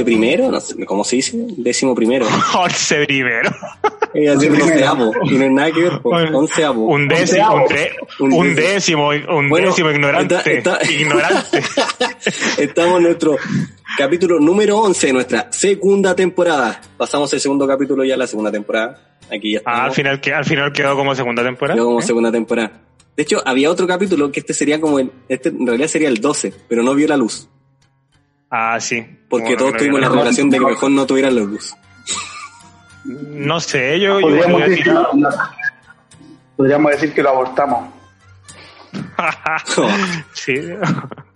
once primero, no sé, ¿cómo se dice? Décimo primero. Once primero. Es decir, onceavo, y no es nada que ver, pues, onceavo. Un décimo, un, de- Un un décimo. un Bueno, décimo ignorante. está- está- Ignorante. Estamos en nuestro capítulo número 11 de nuestra segunda temporada. Pasamos el segundo capítulo ya, la segunda temporada. Aquí ya estamos. Ah, al final, que- al final quedó como segunda temporada. Quedó como ¿eh? segunda temporada. De hecho, había otro capítulo que este sería como el, este en realidad sería el 12, pero no vio la luz. Ah, sí. Porque Bueno, todos no, tuvimos la no, revelación de que mejor no tuvieran la luz. No sé, yo, Podríamos yo- decir, que lo, podríamos decir que lo abortamos. sí.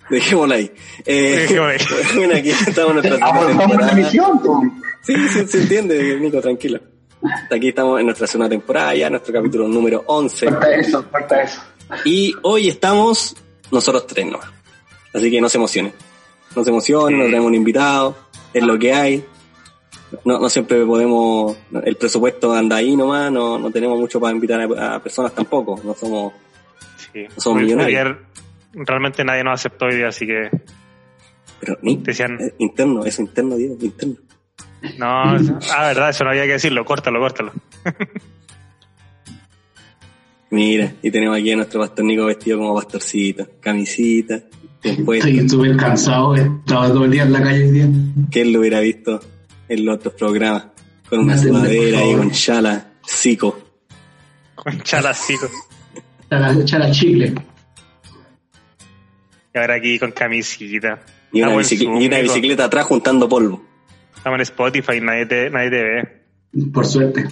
Dejémosla ahí. Eh, Dejémosla ahí. bueno, aquí estamos en nuestra Abortamos la po. Sí, sí, se entiende, Nico, tranquilo. Aquí estamos en nuestra segunda temporada, ya nuestro capítulo número 11. Falta eso, falta eso. Y hoy estamos nosotros tres nomás. Así que no se emocionen. No se emocionen, no tenemos un invitado, es lo que hay. No, no siempre podemos, el presupuesto anda ahí nomás, no, no tenemos mucho para invitar a, a personas tampoco, no somos, sí. Somos Hoy- millonarios. ayer realmente nadie nos aceptó hoy día, así que pero ni, Decían- eh, interno, eso interno, Diego, interno. no. ah, verdad, eso no había que decirlo. Córtalo, córtalo. Mira, y tenemos aquí a nuestro pastor Nico vestido como pastorcito, camisita, puesto. Estoy súper cansado, he estado todo el día en la calle hoy día. ¿Quién lo hubiera visto en los otros programas? Con una sudadera y con chala, cico. Con chalacico. Echala, echala chicle. Y ahora aquí con camisita. Y una, Zoom, y una bicicleta atrás juntando polvo. Estamos en Spotify, nadie te, nadie te ve. Por suerte.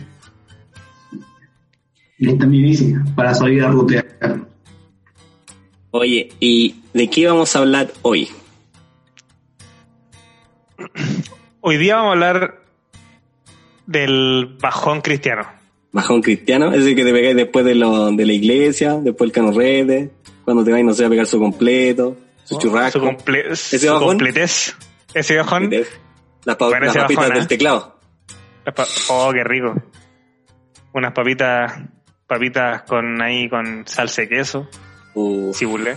Y esta es mi bici, para salir a rutear. Oye, ¿y de qué vamos a hablar hoy? Hoy día vamos a hablar del bajón cristiano. Bajón cristiano, ese que te pegáis después de, lo, de la iglesia, después el canorrete, cuando te vais, no sé, a pegar su completo, su churrasco. Su, comple ¿Ese su bajón? completez. Ese bajón. Las, pa- Bueno, las ese papitas bajón, ¿eh? del teclado. las pa- Oh, qué rico. Unas papitas, papitas con ahí con salsa de queso, Uh, cibulé.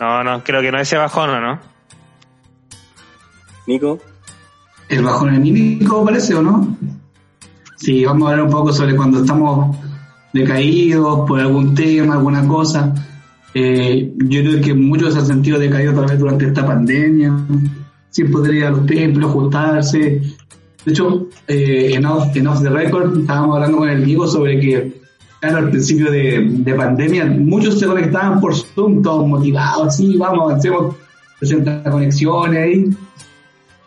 No, no, creo que no ese bajón, ¿o no? Nico, El bajón anímico parece, ¿o no? Sí, vamos a hablar un poco sobre cuando estamos decaídos por algún tema, alguna cosa. Eh, yo creo que muchos se han sentido decaídos tal vez durante esta pandemia, sin poder ir a los templos, juntarse. De hecho, eh, en, off, en Off the Record estábamos hablando con el Diego sobre que, al principio de, de pandemia, muchos se conectaban por Zoom, todos motivados, sí, vamos, avancemos 60 conexiones ahí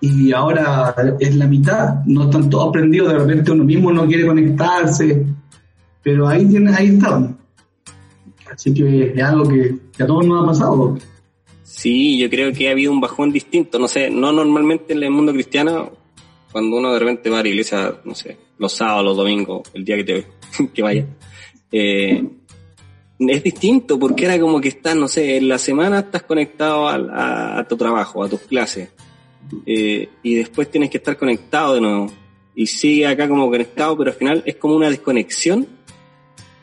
y ahora es la mitad, no están todos prendidos, de repente uno mismo no quiere conectarse, pero ahí tienes, ahí está. Así que es algo que, que a todos nos ha pasado. Sí, yo creo que ha habido un bajón distinto. No sé, no normalmente en el mundo cristiano, cuando uno de repente va a la iglesia, no sé, los sábados, los domingos, el día que te que vaya, eh, es distinto porque era como que estás, no sé, en la semana estás conectado a, tu trabajo, a tus clases, eh, y después tienes que estar conectado de nuevo. Y sigue acá como conectado, pero al final es como una desconexión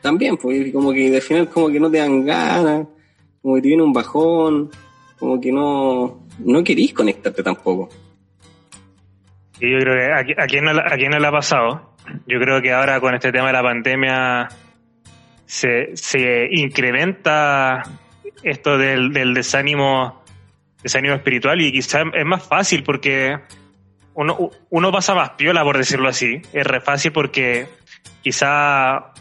también, porque como que al final como que no te dan ganas, como que te viene un bajón, como que no, no querís conectarte tampoco. Y yo creo que a, qui- a quién no, a quién no le ha pasado. Yo creo que ahora con este tema de la pandemia se, se incrementa esto del, del desánimo, desánimo espiritual y quizás es más fácil porque uno, uno pasa más piola, por decirlo así. Es re fácil porque quizá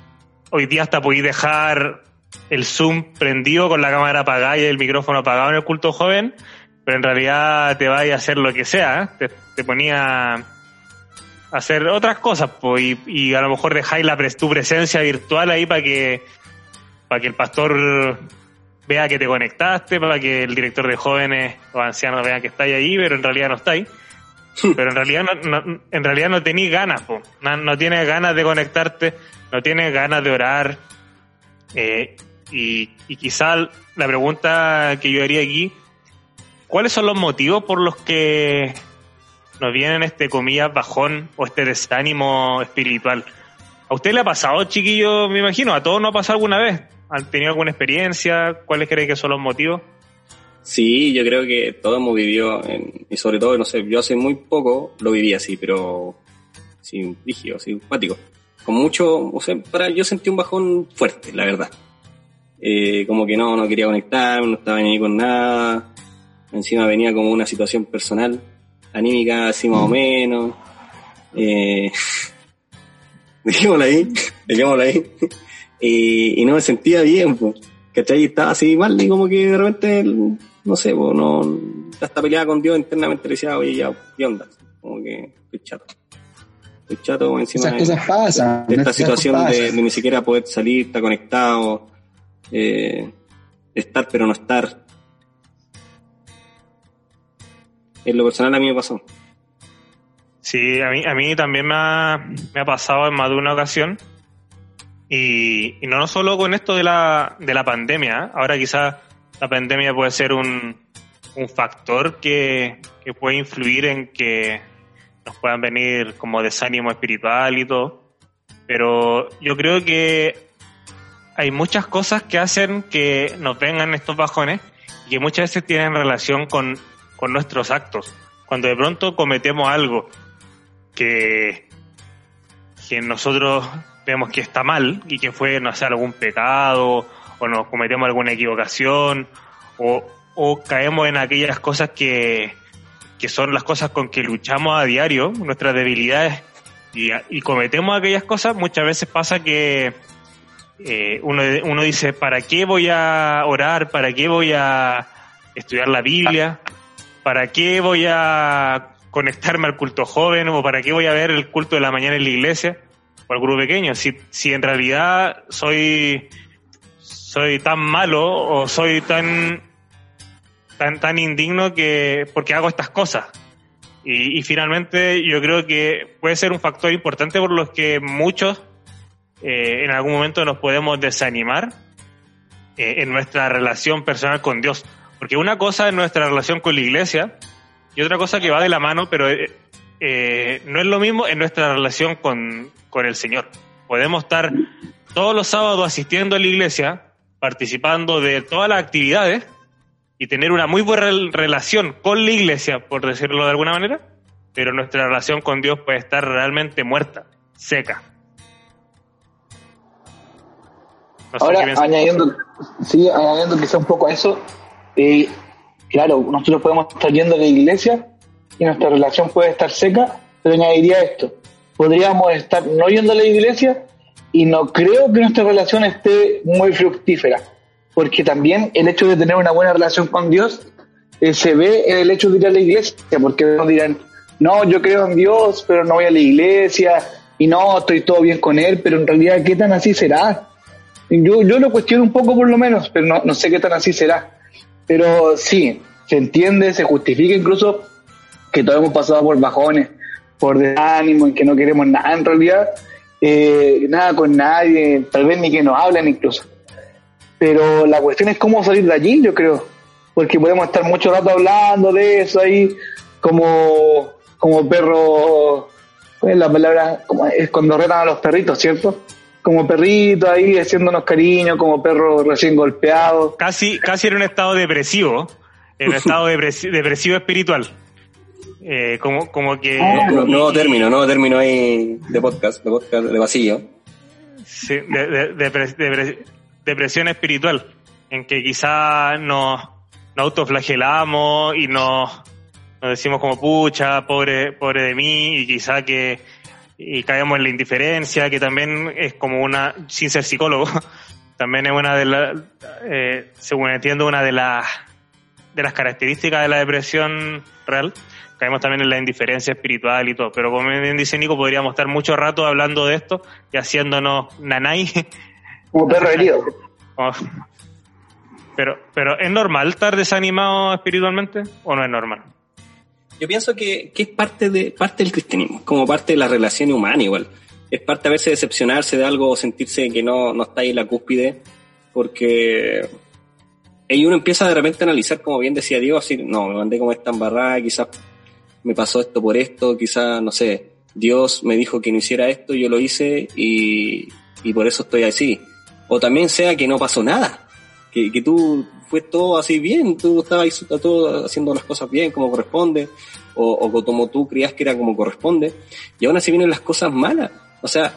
hoy día hasta podéis dejar el Zoom prendido con la cámara apagada y el micrófono apagado en el culto joven pero en realidad te vaya a hacer lo que sea, ¿eh? te, ponía hacer otras cosas, pues, y, y a lo mejor dejáis la, pres- tu presencia virtual ahí para que, para que el pastor vea que te conectaste, para que el director de jóvenes o ancianos vean que estáis ahí, pero en realidad no estáis. Pero en realidad no, no- en realidad no tenéis ganas, po. no, no tienes ganas de conectarte, no tienes ganas de orar. Eh, y, y quizá la pregunta que yo haría aquí, ¿cuáles son los motivos por los que nos vienen este comillas bajón o este desánimo espiritual? ¿A usted le ha pasado, chiquillo? Me imagino, a todos nos ha pasado alguna vez. ¿Han tenido alguna experiencia? ¿Cuáles creen que son los motivos? Sí, yo creo que todos hemos vivido, en- y sobre todo, no sé, yo hace muy poco lo viví así, pero sin rígido, simpático. Con mucho, o sea, para, yo sentí un bajón fuerte, la verdad. Eh, como que no, no quería conectarme, no estaba ni ahí con nada. Encima venía como una situación personal, anímica así más o menos. Eh, dejémosla ahí, dejémosla ahí. y, y no me sentía bien, pues. ¿Cachai? Estaba así mal y como que de repente, no sé, pues, no, hasta peleaba con Dios internamente le decía, oye, ya, ¿qué onda? Como que estoy chato. Estoy chato encima Esas de, cosas pasan. de esta esas situación cosas de, de ni siquiera poder salir, estar conectado, eh, estar pero no estar. En lo personal a mí me pasó. Sí, a mí, a mí también me ha, pasado en más de una ocasión. Y, y no solo con esto de la, de la pandemia. ¿eh? Ahora quizás la pandemia puede ser un, un factor que, que puede influir en que nos puedan venir como desánimo espiritual y todo. Pero yo creo que hay muchas cosas que hacen que nos vengan estos bajones y que muchas veces tienen relación con, con nuestros actos. Cuando de pronto cometemos algo que, que nosotros vemos que está mal y que fue, no sé, algún pecado o nos cometemos alguna equivocación o, o caemos en aquellas cosas que, que son las cosas con que luchamos a diario, nuestras debilidades, y, y cometemos aquellas cosas, muchas veces pasa que eh, uno, uno dice, ¿para qué voy a orar? ¿Para qué voy a estudiar la Biblia? ¿Para qué voy a conectarme al culto joven? ¿O para qué voy a ver el culto de la mañana en la iglesia? O al grupo pequeño. Si, si en realidad soy, soy tan malo o soy tan, tan, tan indigno que, porque hago estas cosas. Y, finalmente yo creo que puede ser un factor importante por los que muchos eh, en algún momento nos podemos desanimar eh, en nuestra relación personal con Dios. Porque una cosa es nuestra relación con la iglesia y otra cosa que va de la mano, pero eh, eh, no es lo mismo en nuestra relación con, con el Señor. Podemos estar todos los sábados asistiendo a la iglesia, participando de todas las actividades y tener una muy buena rel- relación con la iglesia, por decirlo de alguna manera, pero nuestra relación con Dios puede estar realmente muerta, seca. No sé Ahora, añadiendo, sí, añadiendo quizá un poco a eso, eh, claro, nosotros podemos estar yendo a la iglesia y nuestra relación puede estar seca, pero añadiría esto, podríamos estar no yendo a la iglesia y no creo que nuestra relación esté muy fructífera, porque también el hecho de tener una buena relación con Dios eh, se ve en el hecho de ir a la iglesia, porque nos dirán, no, yo creo en Dios, pero no voy a la iglesia, y no, estoy todo bien con Él, pero en realidad, ¿qué tan así será? Yo, yo lo cuestiono un poco por lo menos, pero no, no sé qué tan así será. Pero sí, se entiende, se justifica incluso que todos hemos pasado por bajones, por desánimo, en que no queremos nada en realidad, eh, nada con nadie, tal vez ni que nos hablen incluso. Pero la cuestión es cómo salir de allí, yo creo. Porque podemos estar mucho rato hablando de eso ahí, como, como perro, ¿cuál es la palabra? Como es cuando retan a los perritos, ¿cierto? Como perritos ahí haciéndonos cariño, como perro recién golpeado. casi, casi en un estado depresivo, en un estado depresi- depresivo espiritual. Eh, como, como que... Ah, Nu- Nuevo término, nuevo término ahí de podcast, de podcast de vacío. Sí, de- de- depre- depresión espiritual, en que quizá nos, nos autoflagelamos y nos, nos decimos como pucha, pobre, pobre de mí, y quizá que y caemos en la indiferencia, que también es como una, sin ser psicólogo, también es una de las, eh, según entiendo, una de las de las características de la depresión real, caemos también en la indiferencia espiritual y todo. Pero como bien dice Nico, podríamos estar mucho rato hablando de esto y haciéndonos nanay. Como perro herido. Pero, pero ¿es normal estar desanimado espiritualmente o no es normal? Yo pienso que, que es parte, de, parte del cristianismo, como parte de la relación humana igual. Es parte a veces decepcionarse de algo o sentirse que no, no está ahí en la cúspide, porque y uno empieza de repente a analizar, como bien decía Diego, así, no, me mandé como esta embarrada, quizás me pasó esto por esto, quizás, no sé, Dios me dijo que no hiciera esto, yo lo hice y, y por eso estoy así. O también sea que no pasó nada, que, que tú fue todo así bien, tú estabas todo haciendo las cosas bien como corresponde, o, o como tú creías que era como corresponde, y aún así vienen las cosas malas. O sea,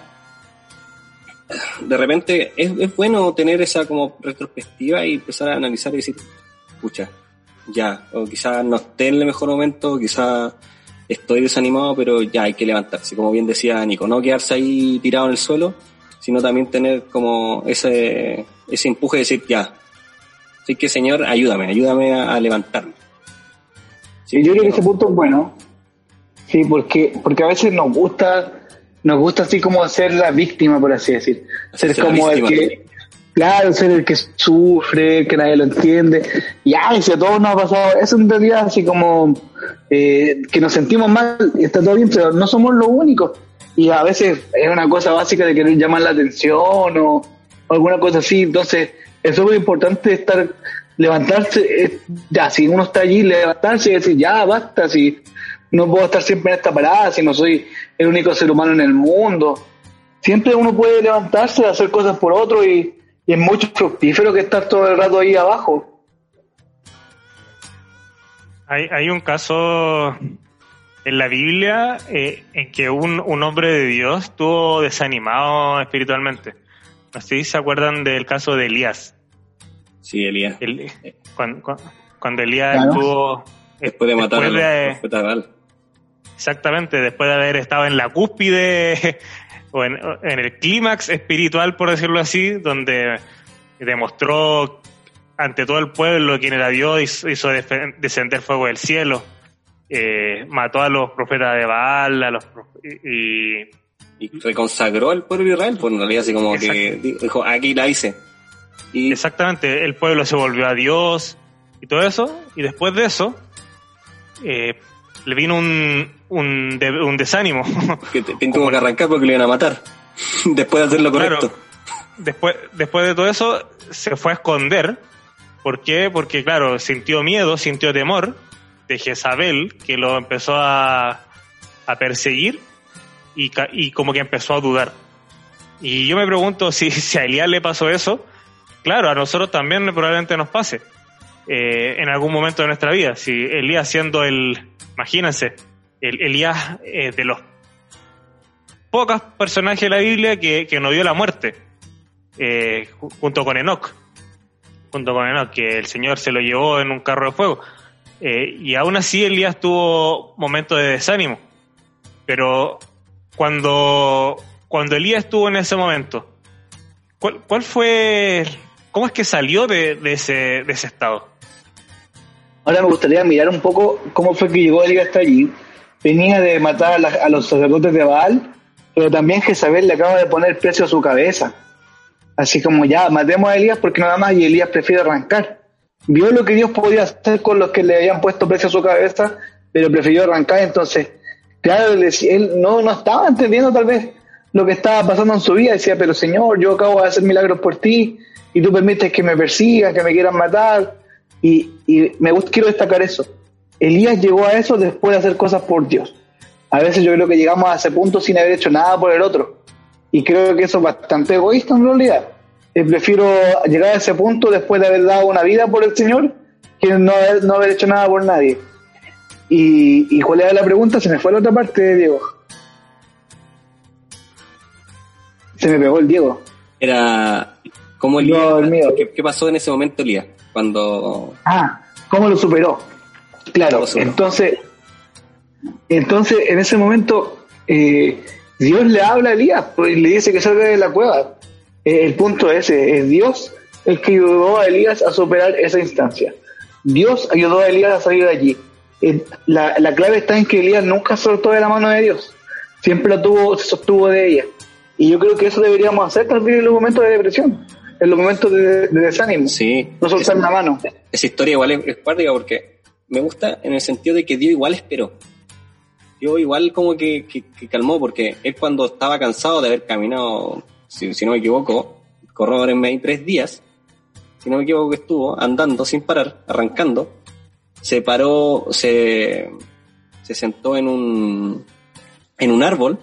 de repente es, es, bueno tener esa como retrospectiva y empezar a analizar y decir, pucha, ya, o quizás no esté en el mejor momento, quizás estoy desanimado, pero ya hay que levantarse, como bien decía Nico, no quedarse ahí tirado en el suelo, sino también tener como ese, ese empuje de decir, ya, así que Señor, ayúdame, ayúdame a, levantarme. Sí, yo creo que ese punto es bueno, sí, porque, porque a veces nos gusta nos gusta así como ser la víctima, por así decir. Ser como el que, claro, ser el que sufre, que nadie lo entiende. Y ay, si a todos nos ha pasado, eso en realidad así como eh, que nos sentimos mal y está todo bien, pero no somos los únicos. Y a veces es una cosa básica de querer llamar la atención o, alguna cosa así. Entonces, es muy importante estar, levantarse, ya, si uno está allí, levantarse y decir, ya, basta, si no puedo estar siempre en esta parada, si no soy el único ser humano en el mundo. Siempre uno puede levantarse, hacer cosas por otro y, es mucho fructífero que estar todo el rato ahí abajo. Hay, hay un caso en la Biblia eh, en que un, un, hombre de Dios estuvo desanimado espiritualmente. Si se acuerdan del caso de Elías. Sí, Elías. cuando, cuando, Elías estuvo... Después de matar a Exactamente, después de haber estado en la cúspide o en, el clímax espiritual, por decirlo así, donde demostró ante todo el pueblo quién era Dios, hizo descender fuego del cielo, eh, mató a los profetas de Baal, a los y, y reconsagró al pueblo de Israel, pues en realidad así como que dijo, aquí la hice. Y... Exactamente, el pueblo se volvió a Dios y todo eso, y después de eso, eh, le vino un, un, un desánimo. Que tuvo que arrancar porque le iban a matar. después de hacer lo correcto. después, después de todo eso, se fue a esconder. ¿Por qué? Porque, claro, sintió miedo, sintió temor de Jezabel, que lo empezó a, a perseguir y, y como que empezó a dudar. Y yo me pregunto si, si a Elías le pasó eso, claro, a nosotros también probablemente nos pase eh, en algún momento de nuestra vida. Si Elías siendo el, imagínense, el, Elías eh, de los pocos personajes de la Biblia que, que no vio la muerte, eh, junto con Enoch, junto con Enoch, que el Señor se lo llevó en un carro de fuego. Eh, y aún así Elías tuvo momentos de desánimo. Pero cuando, cuando Elías estuvo en ese momento, ¿cuál, cuál fue, cómo es que salió de, ese estado? Ahora me gustaría mirar un poco cómo fue que llegó Elías hasta allí. Venía de matar a, los sacerdotes de Baal, pero también Jezabel le acaba de poner precio a su cabeza. Así como ya, matemos a Elías porque nada más y Elías prefiere arrancar. Vio lo que Dios podía hacer con los que le habían puesto precio a su cabeza, pero prefirió arrancar. Entonces, claro, él no, no estaba entendiendo tal vez lo que estaba pasando en su vida. Decía, pero Señor, yo acabo de hacer milagros por ti y tú permites que me persigan, que me quieran matar y, me gusta, quiero destacar eso. Elías llegó a eso después de hacer cosas por Dios. A veces yo creo que llegamos a ese punto sin haber hecho nada por el otro. Y creo que eso es bastante egoísta en realidad. Eh, prefiero llegar a ese punto después de haber dado una vida por el Señor que no haber, no haber hecho nada por nadie. Y, y cuál era la pregunta, se me fue a la otra parte, Diego. Se me pegó el Diego. Era, ¿cómo Elías? ¿qué, ¿Qué pasó en ese momento, Elías? cuando... Ah, ¿cómo lo superó? Claro, entonces, entonces en ese momento eh, Dios le habla a Elías pues, y le dice que salga de la cueva. Eh, el punto ese, es Dios el que ayudó a Elías a superar esa instancia. Dios ayudó a Elías a salir de allí. Eh, La, la clave está en que Elías nunca soltó de la mano de Dios, siempre lo tuvo, se sostuvo de ella. Y yo creo que eso deberíamos hacer también en los momentos de depresión, en los momentos de, de desánimo. Sí. No soltar la mano. Esa historia igual es, es cuática porque me gusta en el sentido de que Dios igual esperó. Dios igual como que, que- que calmó porque él cuando estaba cansado de haber caminado, si, si no me equivoco, corróborenme ahí tres días, si no me equivoco que estuvo andando sin parar, arrancando, se paró, se, se sentó en un, en un árbol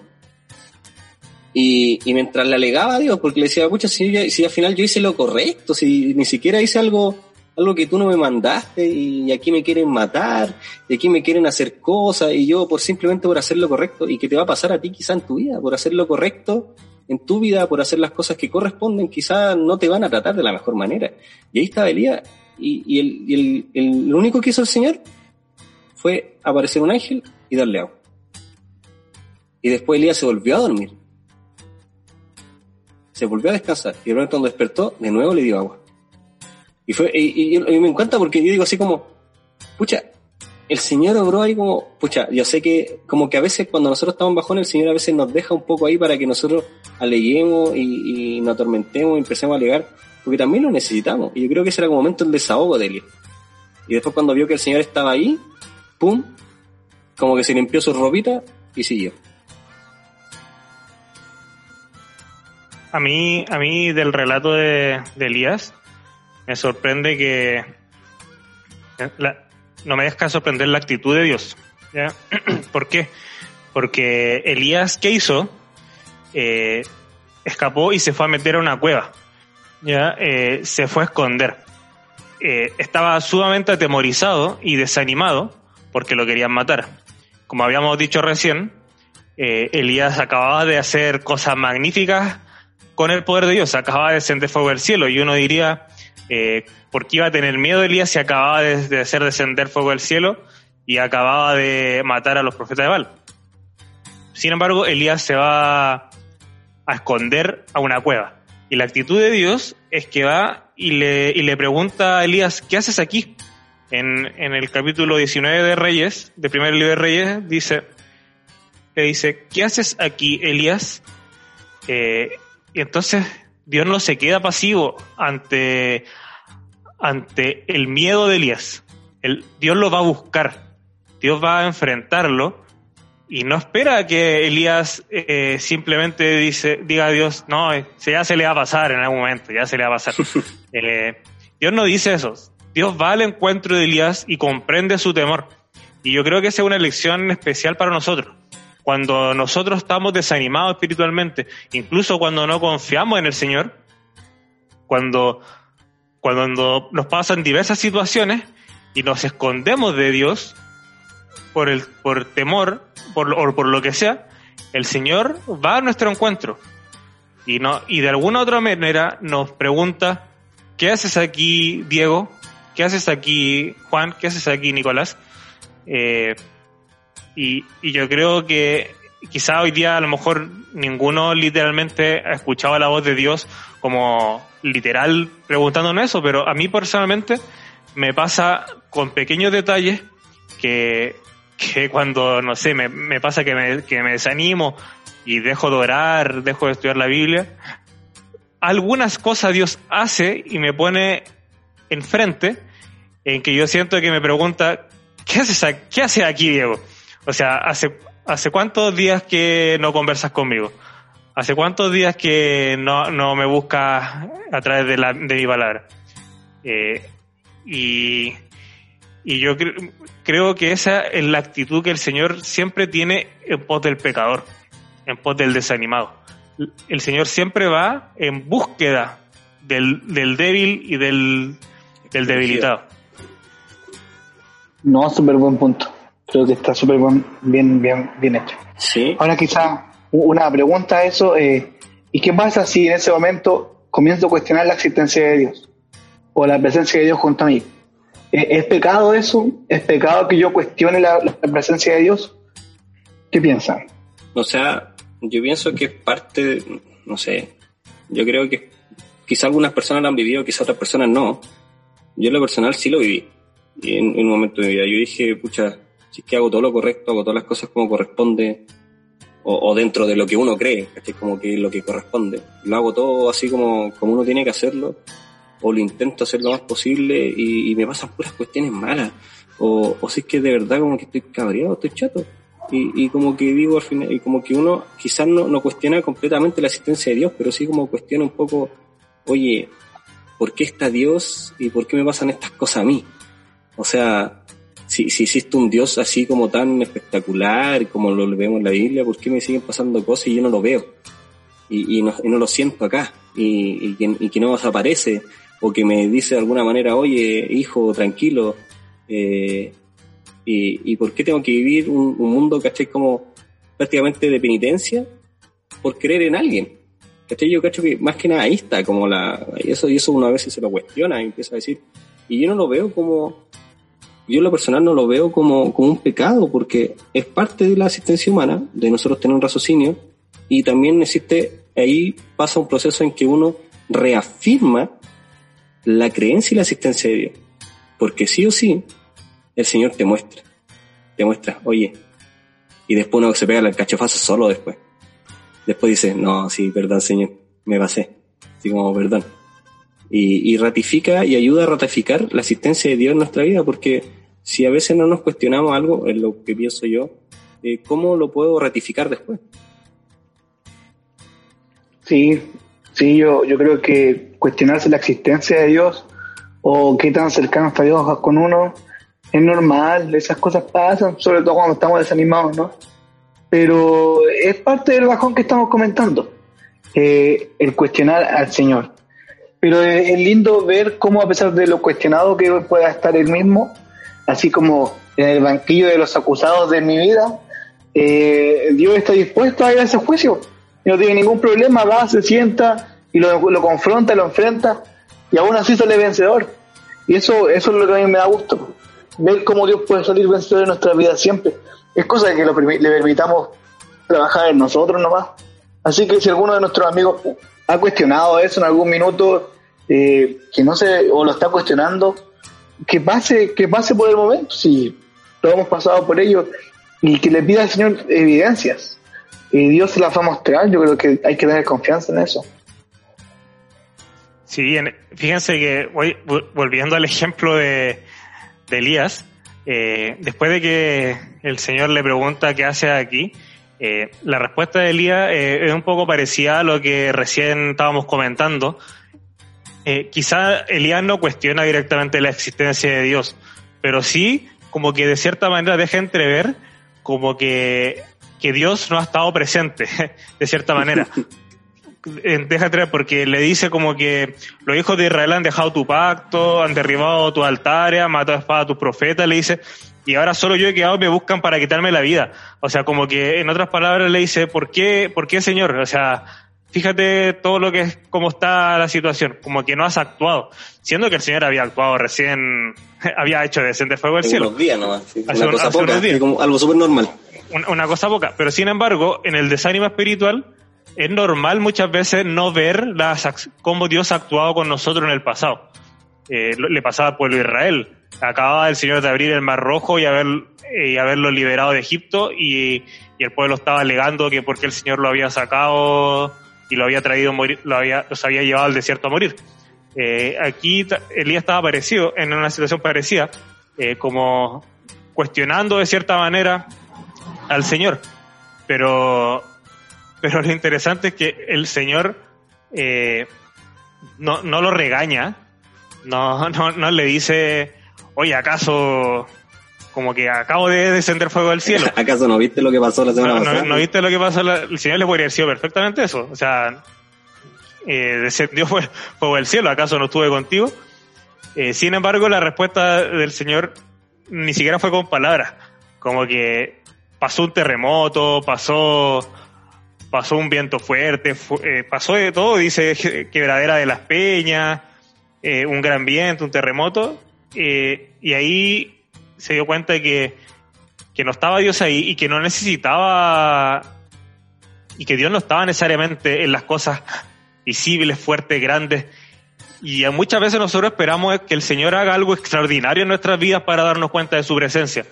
y, y mientras le alegaba a Dios, porque le decía, pucha, si, si al final yo hice lo correcto, si ni siquiera hice algo, algo que tú no me mandaste y aquí me quieren matar, y aquí me quieren hacer cosas, y yo por simplemente por hacer lo correcto, y que te va a pasar a ti quizá en tu vida, por hacer lo correcto en tu vida, por hacer las cosas que corresponden, quizá no te van a tratar de la mejor manera. Y ahí estaba Elías, y, y, el, y el, el- lo único que hizo el Señor fue aparecer un ángel y darle agua. Y después Elías se volvió a dormir. Se volvió a descansar. Y de pronto cuando despertó, de nuevo le dio agua. Y fue, y, me encanta porque yo digo así como, pucha, el Señor obró ahí como, pucha, yo sé que como que a veces cuando nosotros estamos bajón, el Señor a veces nos deja un poco ahí para que nosotros aleguemos y, y nos atormentemos y empecemos a alegar, porque también lo necesitamos. Y yo creo que ese era como momento el desahogo de Elías. Y después cuando vio que el Señor estaba ahí, pum, como que se limpió su ropita y siguió. A mí, a mí del relato de, Elías, me sorprende que la- no me deja sorprender la actitud de Dios. ¿ya? ¿Por qué? Porque Elías, ¿qué hizo? Eh, escapó y se fue a meter a una cueva. ¿ya? Eh, se fue a esconder. Eh, estaba sumamente atemorizado y desanimado porque lo querían matar. Como habíamos dicho recién, eh, Elías acababa de hacer cosas magníficas con el poder de Dios, acababa de descender fuego del cielo y uno diría, eh, ¿por qué iba a tener miedo Elías si acababa de, de hacer descender fuego del cielo y acababa de matar a los profetas de Baal? Sin embargo, Elías se va a esconder a una cueva. Y la actitud de Dios es que va y le, y le pregunta a Elías, ¿qué haces aquí? En, en el capítulo 19 de Reyes, del primer libro de Reyes, dice, le dice, ¿qué haces aquí, Elías? Eh, y entonces Dios no se queda pasivo ante, ante el miedo de Elías. El, Dios lo va a buscar, Dios va a enfrentarlo y no espera que Elías eh, simplemente dice, diga a Dios, no, eh, se- ya se le va a pasar en algún momento, ya se le va a pasar. Eh, Dios no dice eso. Dios va al encuentro de Elías y comprende su temor. Y yo creo que esa es una lección especial para nosotros. Cuando nosotros estamos desanimados espiritualmente, incluso cuando no confiamos en el Señor, cuando, cuando nos pasan diversas situaciones y nos escondemos de Dios por, el, por temor por, o por lo que sea, el Señor va a nuestro encuentro y, no, y de alguna otra manera nos pregunta, ¿qué haces aquí, Diego? ¿Qué haces aquí, Juan? ¿Qué haces aquí, Nicolás? Eh, y, yo creo que quizá hoy día a lo mejor ninguno literalmente ha escuchado la voz de Dios como literal preguntándonos eso, pero a mí personalmente me pasa con pequeños detalles que, que cuando, no sé, me, me pasa que me, que me desanimo y dejo de orar, dejo de estudiar la Biblia, algunas cosas Dios hace y me pone enfrente en que yo siento que me pregunta, ¿qué haces, qué haces aquí, Diego? O sea, ¿hace, ¿hace cuántos días que no conversas conmigo? ¿Hace cuántos días que no, no me buscas a través de, la, de mi palabra? Eh, y, y yo cre- creo que esa es la actitud que el Señor siempre tiene en pos del pecador, en pos del desanimado. El Señor siempre va en búsqueda del, del débil y del, del debilitado. No, súper buen punto. Creo que está súper bien, bien, bien hecho. Sí. Ahora quizá una pregunta a eso, eh, ¿y qué pasa si en ese momento comienzo a cuestionar la existencia de Dios? O la presencia de Dios junto a mí. ¿Es, pecado eso? ¿Es pecado que yo cuestione la, la presencia de Dios? ¿Qué piensan? O sea, yo pienso que es parte, de- no sé, yo creo que quizá algunas personas lo han vivido, quizá otras personas no. Yo en lo personal sí lo viví. en, un momento de mi vida. Yo dije, pucha, si es que hago todo lo correcto, hago todas las cosas como corresponde, o, dentro de lo que uno cree, es como que lo que corresponde. Lo hago todo así como, como uno tiene que hacerlo, o lo intento hacer lo más posible y, me pasan puras cuestiones malas. O, o si es que de verdad como que estoy cabreado, estoy chato. Y, y como que digo al final, y como que uno quizás no, no cuestiona completamente la existencia de Dios, pero sí como cuestiona un poco, oye, ¿por qué está Dios y por qué me pasan estas cosas a mí? O sea, si, si existe un Dios así como tan espectacular como lo vemos en la Biblia, ¿por qué me siguen pasando cosas y yo no lo veo? Y, y, no, lo siento acá, y, y, que, y que no desaparece, o que me dice de alguna manera, oye, hijo, tranquilo, eh, y, y, por qué tengo que vivir un, un mundo, ¿cachai? Como prácticamente de penitencia por creer en alguien. ¿Cachai? Yo cacho que más que nada ahí está, como la, y eso, y eso uno a veces se lo cuestiona y empieza a decir, y yo no lo veo como, yo en lo personal no lo veo como, como un pecado, porque es parte de la asistencia humana, de nosotros tener un raciocinio, y también existe, ahí pasa un proceso en que uno reafirma la creencia y la asistencia de Dios. Porque sí o sí, el Señor te muestra, te muestra, oye, y después uno se pega el cachofazo solo después. Después dice, no, sí, perdón, Señor, me pasé. Como, perdón y, ratifica y ayuda a ratificar la asistencia de Dios en nuestra vida, porque si a veces no nos cuestionamos algo, es lo que pienso yo, eh, ¿cómo lo puedo ratificar después? Sí, sí, yo, yo creo que cuestionarse la existencia de Dios o qué tan cercano está Dios con uno es normal, esas cosas pasan, sobre todo cuando estamos desanimados, ¿no? Pero es parte del bajón que estamos comentando, eh, el cuestionar al Señor pero es lindo ver cómo a pesar de lo cuestionado que pueda estar él mismo, así como en el banquillo de los acusados de mi vida, eh, Dios está dispuesto a ir a ese juicio. No tiene ningún problema, va, se sienta y lo, confronta, lo enfrenta y aún así sale vencedor. Y eso, eso es lo que a mí me da gusto, ver cómo Dios puede salir vencedor en nuestra vida siempre. Es cosa de que le permitamos trabajar en nosotros nomás. Así que si alguno de nuestros amigos ha cuestionado eso en algún minuto, eh, que no se, o lo está cuestionando, que pase, que pase por el momento, si lo hemos pasado por ello, y que le pida al Señor evidencias. Y Dios se las va a mostrar, yo creo que hay que tener confianza en eso. Sí, fíjense que voy, volviendo al ejemplo de, Elías, eh, después de que el Señor le pregunta qué hace aquí, eh, la respuesta de Elías es un poco parecida a lo que recién estábamos comentando, eh, quizá Elías no cuestiona directamente la existencia de Dios, pero sí como que de cierta manera deja entrever como que, que Dios no ha estado presente, de cierta manera. Eh, deja entrever porque le dice como que los hijos de Israel han dejado tu pacto, han derribado tu altar, han matado a espada a tus profetas, le dice, y ahora solo yo he quedado me buscan para quitarme la vida. O sea, como que en otras palabras le dice, ¿por qué, por qué Señor? O sea, fíjate todo lo que es, cómo está la situación, como que no has actuado, siendo que el Señor había actuado recién, había hecho descender fuego del cielo. Unos días nomás, una cosa poca, como algo súper normal. Una, cosa poca, pero sin embargo, en el desánimo espiritual, es normal muchas veces no ver las, cómo Dios ha actuado con nosotros en el pasado. Eh, le pasaba al pueblo de Israel. Acababa el Señor de abrir el Mar Rojo y, haber, y haberlo liberado de Egipto y, y el pueblo estaba alegando que porque el Señor lo había sacado y lo había traído morir, lo había, los había llevado al desierto a morir. Eh, aquí Elías estaba parecido, en una situación parecida, eh, como cuestionando de cierta manera al Señor. Pero, pero lo interesante es que el Señor eh, no, no lo regaña, no, no, no le dice, oye, ¿acaso como que acabo de descender fuego del cielo. ¿Acaso no viste lo que pasó la semana pasada? No, viste lo que pasó? el Señor le podría haber sido perfectamente eso. O sea, eh, descendió fuego del cielo. ¿Acaso no estuve contigo? Eh, sin embargo, la respuesta del Señor ni siquiera fue con palabras. Como que pasó un terremoto, pasó pasó un viento fuerte, eh, pasó de todo, dice quebradera de las peñas, un gran viento, un terremoto, y ahí se dio cuenta de que, que no estaba Dios ahí y que no necesitaba y que Dios no estaba necesariamente en las cosas visibles, fuertes, grandes. Y muchas veces nosotros esperamos que el Señor haga algo extraordinario en nuestras vidas para darnos cuenta de su presencia.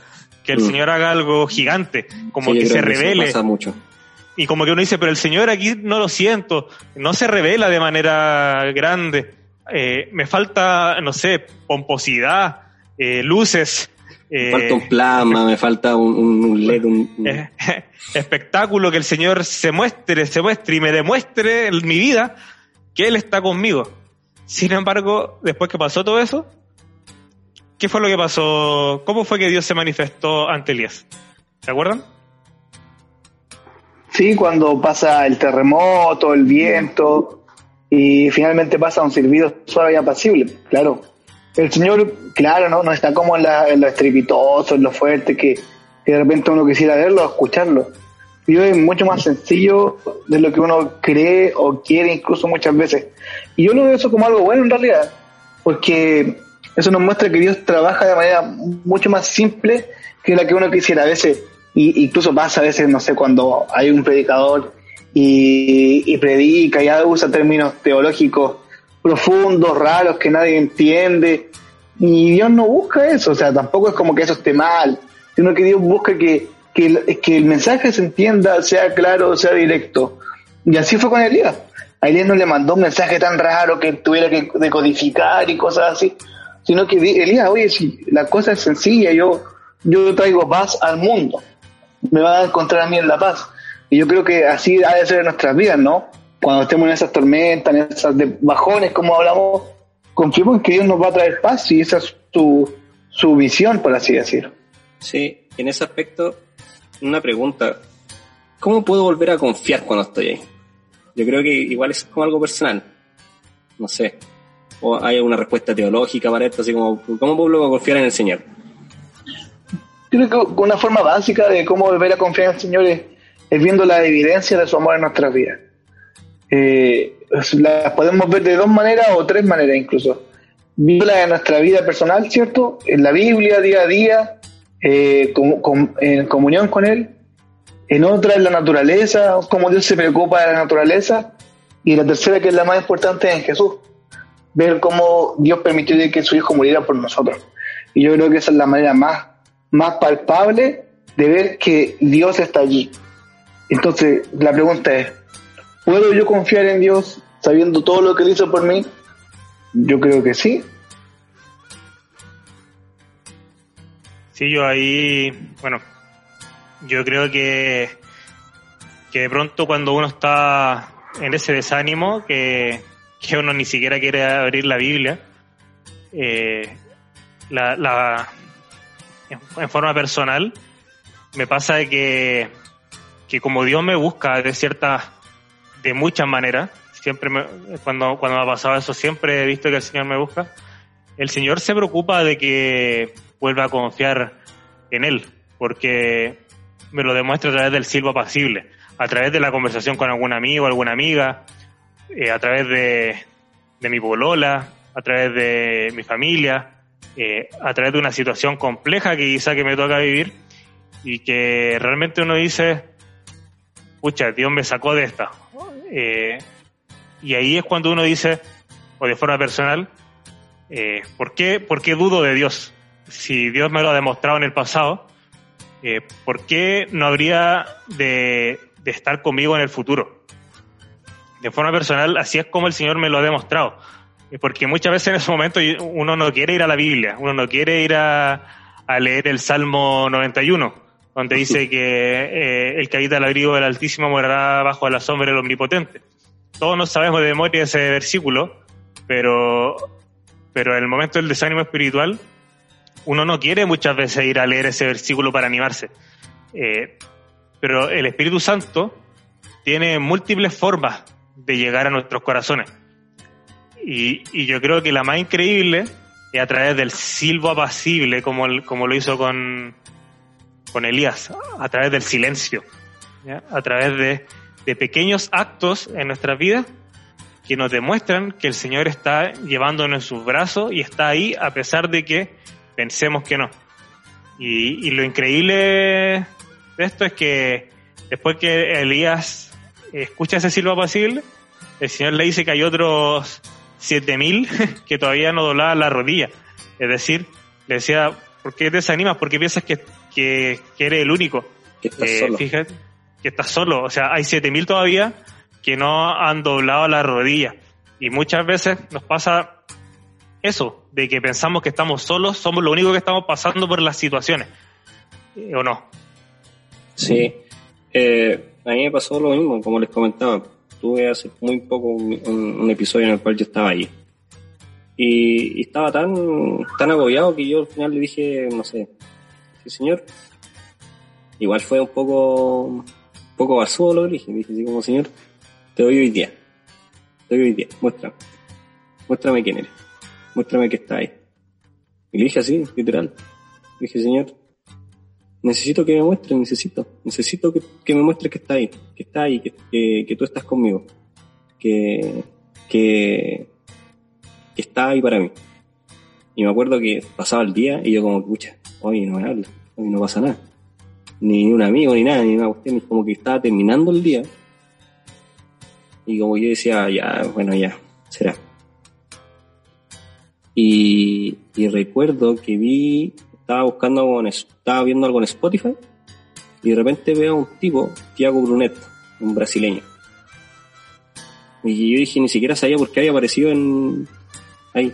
Que el Mm. Señor haga algo gigante, como Sí, que se revele. pasa mucho. Y como que uno dice, pero el Señor aquí no lo siento, no se revela de manera grande. Eh, me falta, no sé, pomposidad, eh, luces. Me eh, falta un plasma, me falta un, un- un LED, un, un- eh, espectáculo, que el Señor se muestre, se muestre y me demuestre en mi vida que Él está conmigo. Sin embargo, después que pasó todo eso, ¿qué fue lo que pasó? ¿Cómo fue que Dios se manifestó ante Elías? ¿Se acuerdan? Sí, cuando pasa el terremoto, el viento, y finalmente pasa un silbido suave y apacible, claro. El Señor, claro, no, no está como en, la- en lo estrepitoso, en lo fuerte, que, que de repente uno quisiera verlo escucharlo. Dios es mucho más sencillo de lo que uno cree o quiere incluso muchas veces. Y yo lo veo eso como algo bueno en realidad, porque eso nos muestra que Dios trabaja de manera mucho más simple que la que uno quisiera. A veces, y incluso pasa a veces, no sé, cuando hay un predicador y, y predica y usa términos teológicos profundos, raros, que nadie entiende. Y Dios no busca eso, o sea, tampoco es como que eso esté mal, sino que Dios busca que, que, el, mensaje se entienda, sea claro, sea directo. Y así fue con Elías. A Elías no le mandó un mensaje tan raro que tuviera que decodificar y cosas así, sino que Elías, oye, si la cosa es sencilla, yo, yo traigo paz al mundo, me va a encontrar a mí en la paz. Y yo creo que así ha de ser en nuestras vidas, ¿no? Cuando estemos en esas tormentas, en esas de- bajones, como hablamos, confiemos en que Dios nos va a traer paz y esa es su, su visión, por así decirlo. Sí, en ese aspecto, una pregunta. ¿Cómo puedo volver a confiar cuando estoy ahí? Yo creo que igual es como algo personal. No sé. O hay alguna respuesta teológica para esto, así como, ¿cómo puedo confiar en el Señor? Creo que una forma básica de cómo volver a confiar en el Señor es, es viendo la evidencia de su amor en nuestras vidas. Eh, las podemos ver de dos maneras o tres maneras incluso. Viéndola en nuestra vida personal, ¿cierto? En la Biblia, día a día, eh, en comunión con Él. En otra, en la naturaleza, cómo Dios se preocupa de la naturaleza. Y la tercera, que es la más importante, en Jesús. Ver cómo Dios permitió que su Hijo muriera por nosotros. Y yo creo que esa es la manera más, más palpable de ver que Dios está allí. Entonces, la pregunta es, ¿puedo yo confiar en Dios sabiendo todo lo que Él hizo por mí? Yo creo que sí. Sí, yo ahí, bueno, yo creo que, que de pronto cuando uno está en ese desánimo, que, que uno ni siquiera quiere abrir la Biblia, eh, la, la, en, forma personal, me pasa que, que como Dios me busca de ciertas, de muchas maneras, siempre me- cuando, cuando me ha pasado eso, siempre he visto que el Señor me busca, el Señor se preocupa de que vuelva a confiar en Él, porque me lo demuestra a través del silbo apacible, a través de la conversación con algún amigo, alguna amiga, eh, a través de, mi polola, a través de mi familia, eh, a través de una situación compleja que quizá que me toca vivir y que realmente uno dice, pucha, Dios me sacó de esta. Eh, y ahí es cuando uno dice, o de forma personal, eh, ¿por, qué, ¿por qué dudo de Dios? Si Dios me lo ha demostrado en el pasado, eh, ¿por qué no habría de, de estar conmigo en el futuro? De forma personal, así es como el Señor me lo ha demostrado. Porque muchas veces en ese momento uno no quiere ir a la Biblia, uno no quiere ir a, a leer el Salmo 91, donde dice que eh, el que habita el abrigo del Altísimo morará bajo la sombra del Omnipotente. Todos no sabemos de memoria ese versículo, pero, pero en el momento del desánimo espiritual, uno no quiere muchas veces ir a leer ese versículo para animarse. Eh, pero el Espíritu Santo tiene múltiples formas de llegar a nuestros corazones. Y, y yo creo que la más increíble es a través del silbo apacible, como, el- como lo hizo con, con Elías, a través del silencio, a través de, pequeños actos en nuestras vidas que nos demuestran que el Señor está llevándonos en sus brazos y está ahí a pesar de que pensemos que no. Y, y lo increíble de esto es que después que Elías escucha ese silbo apacible, el Señor le dice que hay otros 7000 que todavía no doblaban la rodilla. Es decir, le decía, ¿por qué te desanimas? ¿Por qué piensas que, que, que eres el único? Que estás Eh, solo. Fíjate que estás solo. O sea, hay 7000 todavía que no han doblado la rodilla. Y muchas veces nos pasa eso, de que pensamos que estamos solos, somos lo único que estamos pasando por las situaciones. Eh, ¿O no? Sí, eh, a mí me pasó lo mismo, como les comentaba. Tuve hace muy poco un, un- un episodio en el cual yo estaba ahí. Y, estaba tan, tan agobiado que yo al final le dije, no sé, sí señor. Igual fue un poco, un poco basudo lo dije. Dije así como, señor, te doy hoy día. Te doy hoy día, muéstrame. Muéstrame quién eres. Muéstrame que está ahí. Y le dije así, literal. Le dije, señor, necesito que me muestres, necesito, necesito que, que me muestres que está ahí, que está ahí, que, que, que tú estás conmigo, que, que, está ahí para mí. Y me acuerdo que pasaba el día y yo como, pucha, hoy no me habla, hoy no pasa nada. Ni un amigo, ni nada, ni una cuestión, como que estaba terminando el día. Y como yo decía, ya, bueno, ya, será. Y, y recuerdo que vi, estaba buscando algo en, estaba viendo algo en Spotify y de repente veo a un tipo, Tiago Brunet, un brasileño. Y yo dije, ni siquiera sabía por qué había aparecido en ahí.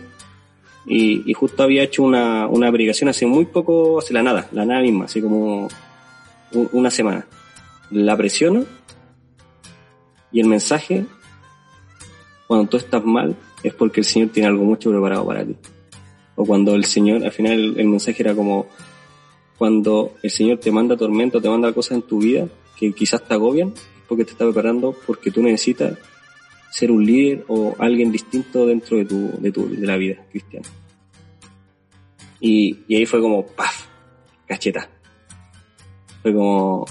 Y, justo había hecho una, una aplicación hace muy poco, hace la nada, la nada misma, así como un- una semana. La presiono y el mensaje, cuando tú estás mal, es porque el Señor tiene algo mucho preparado para ti. O cuando el Señor, al final el, mensaje era como, cuando el Señor te manda tormento, te manda cosas en tu vida que quizás te agobian, porque te está preparando, porque tú necesitas ser un líder o alguien distinto dentro de tu, de tu, de la vida cristiana. Y, ahí fue como, paf, cacheta. Fue como,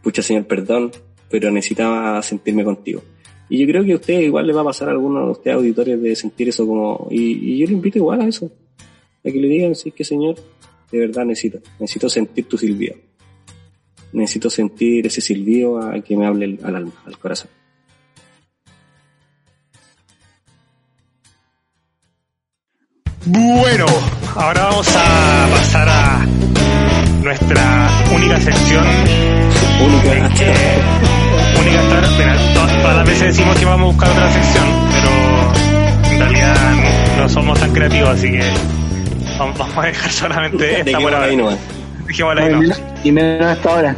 pucha Señor, perdón, pero necesitaba sentirme contigo. Y yo creo que a ustedes igual les va a pasar a algunos de ustedes auditores de sentir eso como, y, yo le invito igual a eso. A que le digan, sí, que Señor, de verdad necesito, necesito sentir tu silbido. Necesito sentir ese silbido a que me hable al alma, al corazón. Bueno, ahora vamos a pasar a nuestra única sección Única. en que única estar, mira, to- todas las veces decimos que vamos a buscar otra sección, pero en realidad no, no somos tan creativos, así que vamos, vamos a dejar solamente esta por ahora. nomás. Dejémosla No, ahí y, menos, y menos hasta ahora.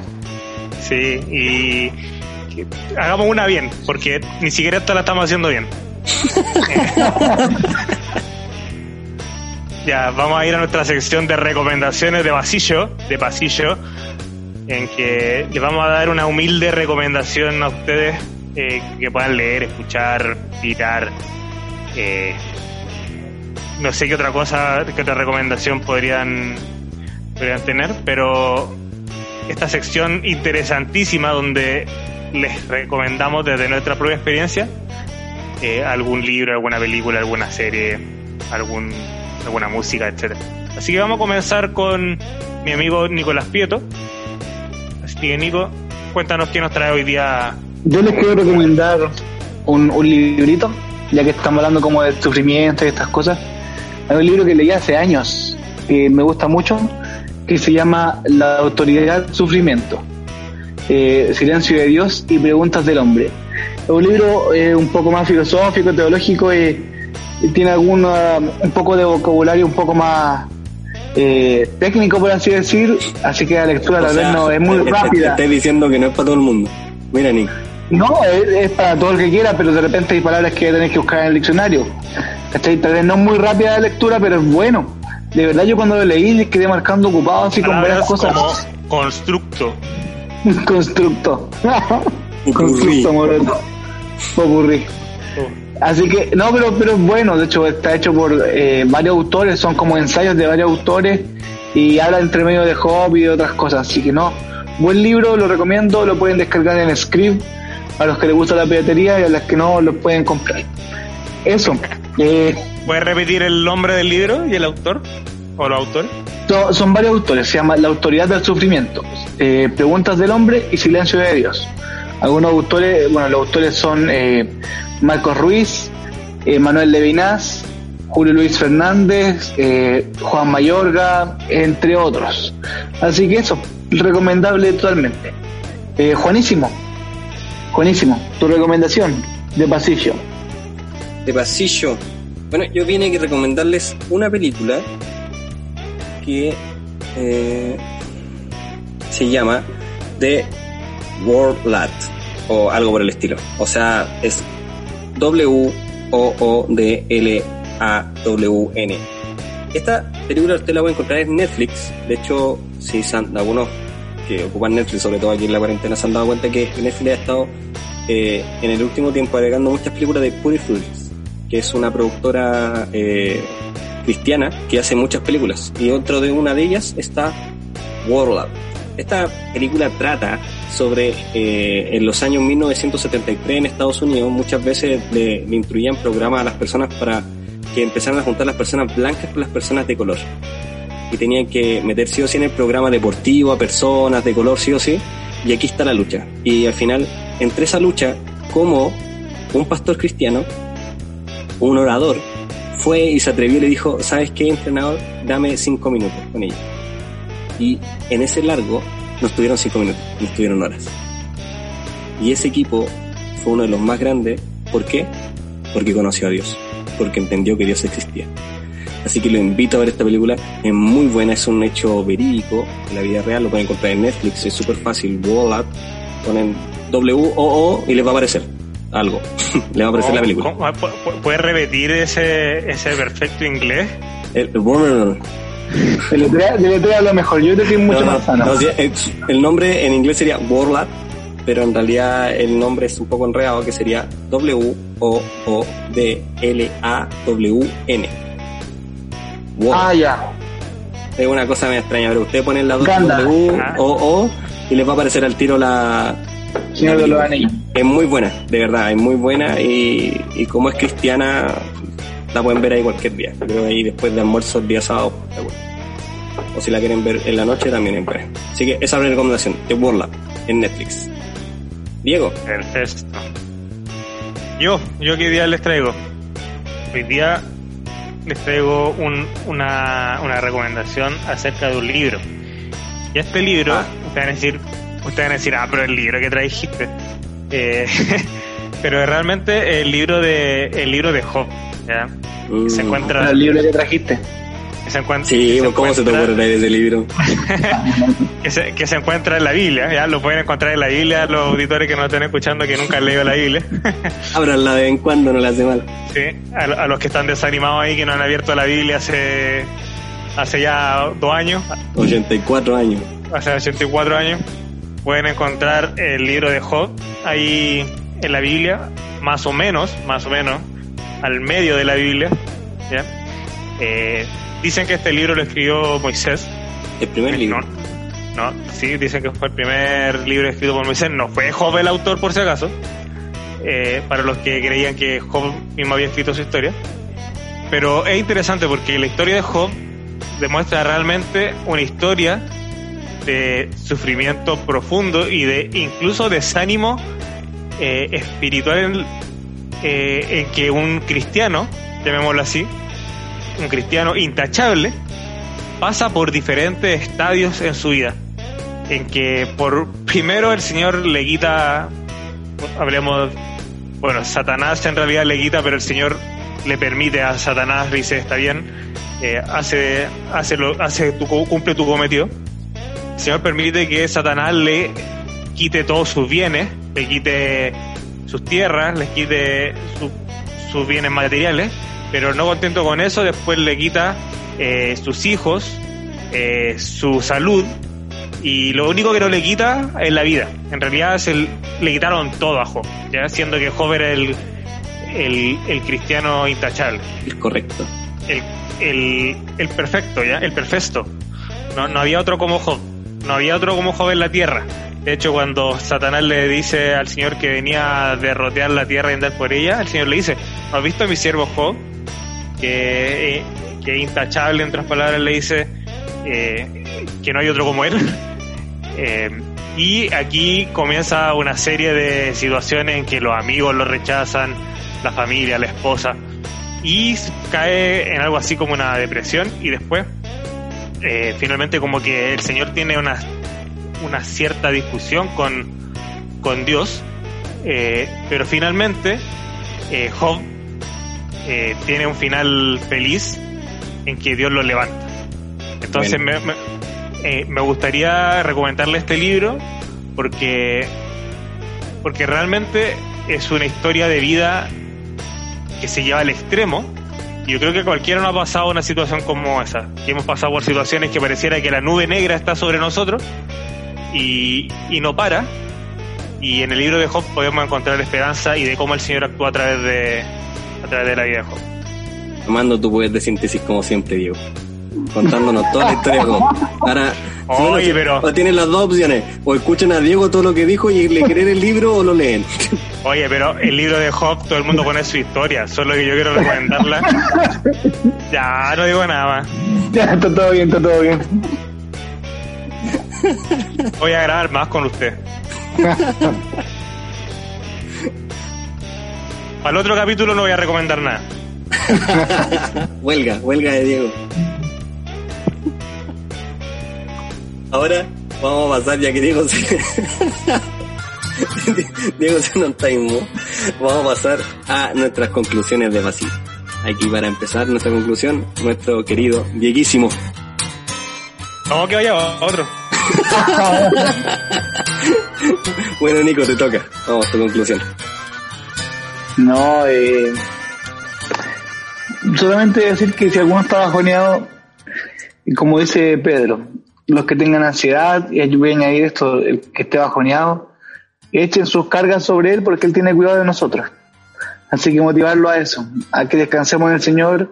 Sí, y que hagamos una bien, porque ni siquiera esta la estamos haciendo bien. ya, vamos a ir a nuestra sección de recomendaciones de pasillo, de pasillo, en que les vamos a dar una humilde recomendación a ustedes eh, que puedan leer, escuchar, tirar. eh, no sé qué otra cosa, qué otra recomendación podrían, podrían tener, pero esta sección interesantísima donde les recomendamos desde nuestra propia experiencia eh, algún libro, alguna película, alguna serie, algún, alguna música, etcétera. Así que vamos a comenzar con mi amigo Nicolás Pieto. Así que Nico, cuéntanos qué nos trae hoy día. Yo les quiero recomendar un, un librito, ya que estamos hablando como de sufrimiento y estas cosas. Hay un libro que leí hace años, que me gusta mucho, que se llama La autoridad sufrimiento. Eh, Silencio de Dios y Preguntas del Hombre. Es un libro eh, un poco más filosófico, teológico, y, y tiene alguna, un poco de vocabulario un poco más eh, técnico, por así decir, así que la lectura O tal vez no es muy te- rápida. Te estoy diciendo que no es para todo el mundo. Mira, Nick. No, es, es para todo el que quiera, pero de repente hay palabras que tenés que buscar en el diccionario. ¿Cachai? Tal vez no es muy rápida la lectura, pero es bueno. De verdad, yo cuando lo leí quedé marcando ocupado así con varias cosas. como constructo. Constructo. Constructo. Popurrí. Así que, no, pero, pero es bueno, de hecho está hecho por eh, varios autores, son como ensayos de varios autores y habla entre medio de Job y de otras cosas, así que no, buen libro, lo recomiendo, lo pueden descargar en Script a los que les gusta la piratería y a los que no lo pueden comprar. Eso, eh, ¿Puedes repetir el nombre del libro y el autor? ¿O los autores? so- son varios autores, se llama La autoridad del sufrimiento, eh, Preguntas del hombre y Silencio de Dios. Algunos autores, bueno, los autores son eh, Marcos Ruiz, eh, Manuel Levinas, Julio Luis Fernández, eh, Juan Mayorga, entre otros. Así que eso, recomendable totalmente. Eh, Juanísimo, Juanísimo, tu recomendación de pasillo. De pasillo. Bueno, yo vine a recomendarles una película que se llama The World Lat o algo por el estilo. O sea, es W O O D L A W N. Esta película usted la puede encontrar en Netflix. De hecho, si algunos que ocupan Netflix, sobre todo aquí en la cuarentena, se han dado cuenta que Netflix ha estado eh, en el último tiempo agregando muchas películas de Puri que es una productora eh, cristiana que hace muchas películas. Y otro de una de ellas está World Esta película trata sobre eh, en los años 1973 en Estados Unidos muchas veces le, le programas a las personas para que empezaran a juntar las personas blancas con las personas de color. Y tenían que meter sí o sí en el programa deportivo a personas de color sí o sí. Y aquí está la lucha. Y al final entre esa lucha como un pastor cristiano un orador fue y se atrevió y le dijo ¿sabes qué entrenador? dame cinco minutos con ella y en ese largo no estuvieron cinco minutos, no estuvieron horas. Y ese equipo fue uno de los más grandes. ¿Por qué? Porque conoció a Dios, porque entendió que Dios existía. Así que lo invito a ver esta película, es muy buena, es un hecho verídico de la vida real, lo pueden encontrar en Netflix, es súper fácil, Wall ponen W-O-O y les va a aparecer algo, les va a aparecer la película. ¿Puedes repetir ese, ese perfecto inglés? El, Deletrea lo mejor, yo creo que es mucho más sano. el nombre en inglés sería Warlat, pero en realidad el nombre es un poco enredado, que sería W-O-O-D-L-A-W-N. Ah, ya. Es una cosa muy extraña, pero usted pone la W-O-O y les va a aparecer al tiro la... Señor de los Anillos. Es muy buena, de verdad, es muy buena y, y como es cristiana, la pueden ver ahí cualquier día. Creo ahí después de almuerzo el día sábado. O si la quieren ver en la noche también en ver. Así que esa es la recomendación de Burla en Netflix. Diego. Perfecto. Yo, yo qué día les traigo. Hoy día les traigo una, una recomendación acerca de un libro. Y este libro, ah. ustedes van a decir, ustedes van a decir, ah, pero el libro que trajiste. Eh, pero realmente el libro de el libro de Job se mm. encuentra... El libro que trajiste. se encuentra, sí, ¿cómo se te ocurre ese libro? que, se, que se encuentra en la Biblia, ya lo pueden encontrar en la Biblia los auditores que no están escuchando que nunca han leído la Biblia. Ábranla de vez en cuando, no la hace mal. Sí, a, los que están desanimados ahí, que no han abierto la Biblia hace, hace ya dos años. 84 años. Hace 84 años. Pueden encontrar el libro de Job ahí en la Biblia, más o menos, más o menos al medio de la Biblia. Eh, dicen que este libro lo escribió Moisés. ¿El primer libro? No, sí, dicen que fue el primer libro escrito por Moisés. No fue Job el autor, por si acaso. Eh, para los que creían que Job mismo había escrito su historia. Pero es interesante porque la historia de Job demuestra realmente una historia de sufrimiento profundo y de incluso desánimo eh, espiritual eh, en que un cristiano, llamémoslo así, un cristiano intachable, pasa por diferentes estadios en su vida. En que por primero el Señor le quita, hablemos, bueno, Satanás en realidad le quita, pero el Señor le permite a Satanás, dice, está bien, eh, hace, hace, lo, hace tu, cumple tu cometido. El Señor permite que Satanás le quite todos sus bienes, le quite sus tierras, les quite sus bienes materiales, pero no contento con eso, después le quita eh, sus hijos, eh, su salud, y lo único que no le quita es la vida. En realidad es el, le quitaron todo a Job, ¿ya? siendo que Job era el, el, cristiano intachable. El correcto. El, el, el perfecto, ¿ya? El perfecto. No, no había otro como Job. No había otro como Job en la tierra. De hecho, cuando Satanás le dice al Señor que venía a derrotear la tierra y andar por ella, el Señor le dice, ¿has visto a mi siervo Job? Que, eh, que intachable, en otras palabras, le dice eh, que no hay otro como él. Eh, y aquí comienza una serie de situaciones en que los amigos lo rechazan, la familia, la esposa. y cae en algo así como una depresión y después finalmente como que el Señor tiene una, una cierta discusión con, con Dios, eh, pero finalmente eh, Job tiene un final feliz en que Dios lo levanta. Entonces me, me, gustaría recomendarle este libro porque, porque realmente es una historia de vida que se lleva al extremo. Y yo creo que cualquiera no ha pasado una situación como esa. Que hemos pasado por situaciones que pareciera que la nube negra está sobre nosotros y, y no para. Y en el libro de Job podemos encontrar esperanza y de cómo el Señor actúa a través de, a través de la vida de Job. Tomando tu poder de síntesis como siempre, Diego. Contándonos toda la historia como ahora Oye, pero... o tienen las dos opciones. O escuchan a Diego todo lo que dijo y le creen el libro o lo leen. Oye, pero el libro de Job todo el mundo pone su historia. Solo que yo quiero recomendarla. Ya no digo nada más. Ya está todo bien está todo bien voy a grabar más con usted al otro capítulo no voy a recomendar nada huelga huelga de Diego Ahora vamos a pasar, ya que Diego se... Diego se nos vamos a pasar a nuestras conclusiones de vacío. Aquí para empezar nuestra conclusión, nuestro querido Dieguísimo. Vamos que vaya otro. bueno, Nico, te toca. Vamos a tu conclusión. No, eh, solamente decir que si alguno está bajoneado, como dice Pedro, los que tengan ansiedad, y voy a añadir esto, el que esté bajoneado, echen sus cargas sobre él porque él tiene cuidado de nosotros. Así que motivarlo a eso, a que descansemos en el Señor,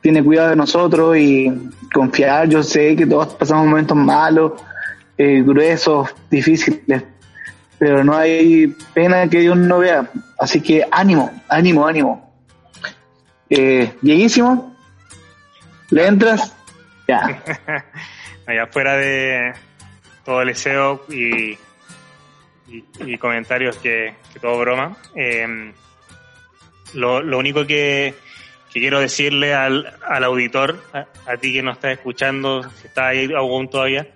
tiene cuidado de nosotros y confiar. Yo sé que todos pasamos momentos malos, eh, gruesos, difíciles, pero no hay pena que Dios no vea. Así que ánimo, ánimo, ánimo. Eh, ¿le entras? Ya. allá fuera de todo el SEO y, y, comentarios que, todo broma, em, lo, lo, único que, quiero decirle al, al auditor, a, ti que nos está escuchando, si está ahí aún todavía,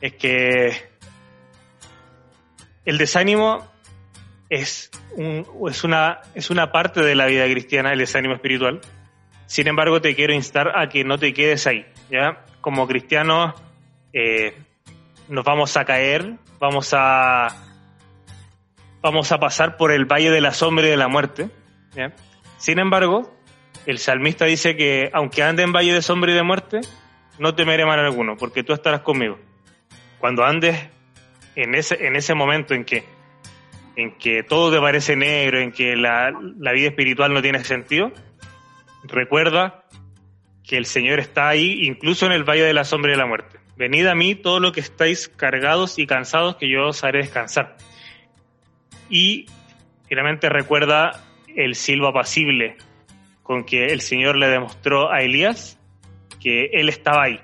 es que el desánimo es, un, es, una, es una parte de la vida cristiana, el desánimo espiritual. Sin embargo, te quiero instar a que no te quedes ahí, ¿ya? como cristianos eh, nos vamos a caer, vamos a vamos a pasar por el valle de la sombra y de la muerte. Sin embargo, el salmista dice que aunque ande en valle de sombra y de muerte, no temeré mal alguno, porque tú estarás conmigo. Cuando andes en ese, en ese momento en que, en que todo te parece negro, en que la, la vida espiritual no tiene sentido, recuerda que el Señor está ahí, incluso en el valle de la sombra de la muerte. Venid a mí todos los que estáis cargados y cansados, que yo os haré descansar. Y finalmente recuerda el silbo apacible con que el Señor le demostró a Elías que Él estaba ahí,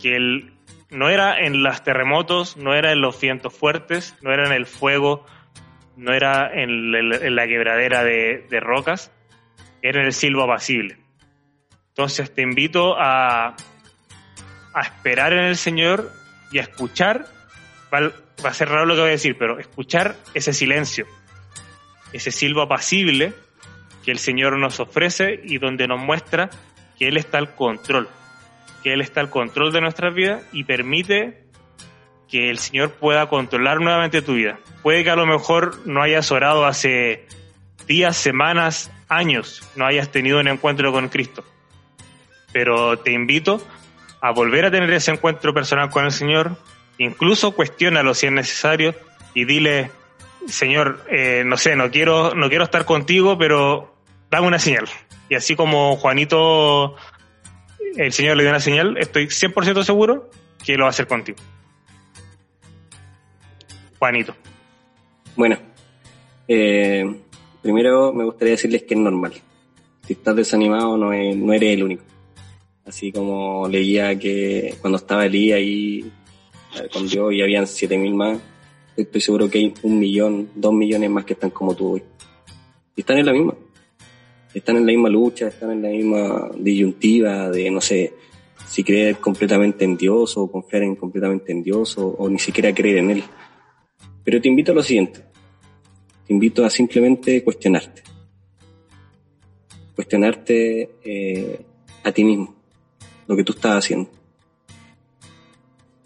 que Él no era en los terremotos, no era en los vientos fuertes, no era en el fuego, no era en, la quebradera de, rocas, era en el silbo apacible. Entonces te invito a, a esperar en el Señor y a escuchar, va, a ser raro lo que voy a decir, pero escuchar ese silencio, ese silbo apacible que el Señor nos ofrece y donde nos muestra que Él está al control, que Él está al control de nuestras vidas y permite que el Señor pueda controlar nuevamente tu vida. Puede que a lo mejor no hayas orado hace días, semanas, años, no hayas tenido un encuentro con Cristo pero te invito a volver a tener ese encuentro personal con el Señor, incluso cuestiónalo si es necesario y dile, Señor, eh, no sé, no quiero, no quiero estar contigo, pero dame una señal. Y así como Juanito, el Señor le dio una señal, estoy 100% seguro que lo va a hacer contigo. Juanito. Bueno, eh, primero me gustaría decirles que es normal. Si estás desanimado, no, eres el único. Así como leía que cuando estaba Elías ahí eh, con Dios y habían 7000 más, estoy seguro que hay un millón, dos millones más que están como tú hoy. Y están en la misma. Están en la misma lucha, están en la misma disyuntiva de, no sé, si creer completamente en Dios o confiar en completamente en Dios o, ni siquiera creer en Él. Pero te invito a lo siguiente. Te invito a simplemente cuestionarte. Cuestionarte eh, a ti mismo, lo que tú estás haciendo.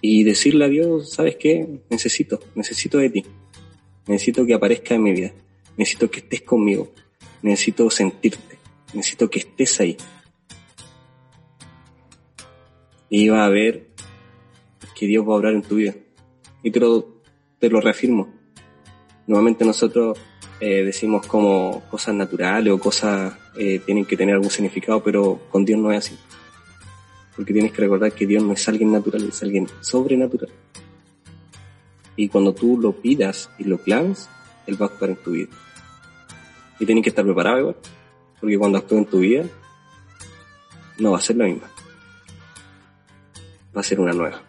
Y decirle a Dios, ¿sabes qué? Necesito, necesito de ti. Necesito que aparezca en mi vida. Necesito que estés conmigo. Necesito sentirte. Necesito que estés ahí. Y va a ver que Dios va a obrar en tu vida. Y te lo, te lo reafirmo. Normalmente nosotros eh, decimos como cosas naturales o cosas eh, tienen que tener algún significado, pero con Dios no es así. Porque tienes que recordar que Dios no es alguien natural, es alguien sobrenatural. Y cuando tú lo pidas y lo clames, Él va a actuar en tu vida. Y tienes que estar preparado igual, porque cuando actúe en tu vida, no va a ser la misma. Va a ser una nueva.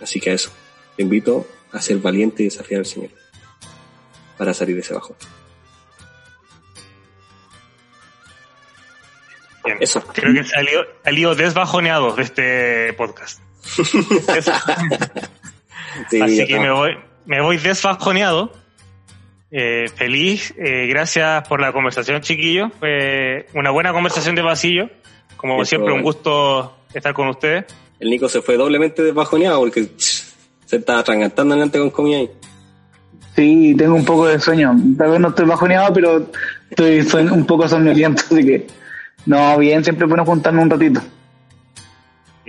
Así que a eso, te invito a ser valiente y desafiar al Señor para salir de ese bajón. Bien. Eso. Creo que salió, salió desbajoneado de este podcast. Sí, Así que me voy, me voy desbajoneado. Eh, feliz, eh, gracias por la conversación, chiquillos. Fue una buena conversación de pasillo. Como Eso, siempre, un gusto estar con ustedes. El Nico se fue doblemente desbajoneado porque se estaba atragantando delante con comida ahí. Sí, tengo un poco de sueño. Tal vez no estoy bajoneado, pero estoy un poco somnoliento, así que no, bien, siempre es bueno juntarnos un ratito.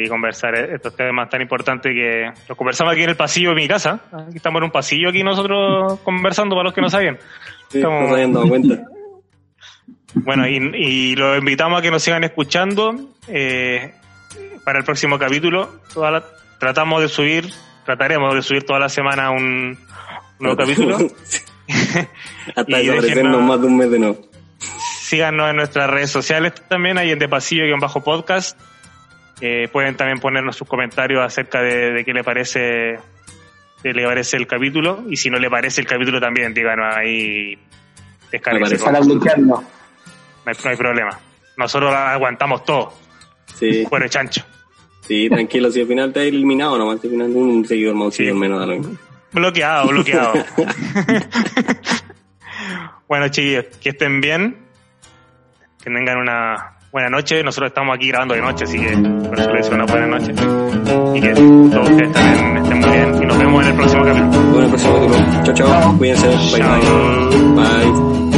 Y conversar estos temas tan importantes que los conversamos aquí en el pasillo de mi casa. Aquí estamos en un pasillo aquí nosotros conversando para los que no saben. Sí, Estamos- no se habían dado cuenta. Bueno, y, y los invitamos a que nos sigan escuchando eh, para el próximo capítulo. Toda la- tratamos de subir, trataremos de subir toda la semana un nuevo capítulo. Hasta desaparecernos más de un mes de nuevo. Síganos en nuestras redes sociales también, ahí en De Pasillo y en Bajo Podcast. Eh, pueden también ponernos sus comentarios acerca de, de qué le parece qué le parece el capítulo. Y si no le parece el capítulo también díganos ahí descárguense, parece. no, hay, no hay problema. Nosotros aguantamos todo. Sí, de chancho. Sí, tranquilo. Si al final te has eliminado nomás, al final un seguidor más, un seguidor menos da lo mismo. bloqueado bloqueado. Bueno chiquillos que estén bien. Que tengan una buena noche nosotros estamos aquí grabando de noche así que por eso les deseo una buena noche y que todos ustedes también estén muy bien y nos vemos en el próximo capítulo Bueno, próximo capítulo. Chao, chao. Cuídense. Bye. Bye.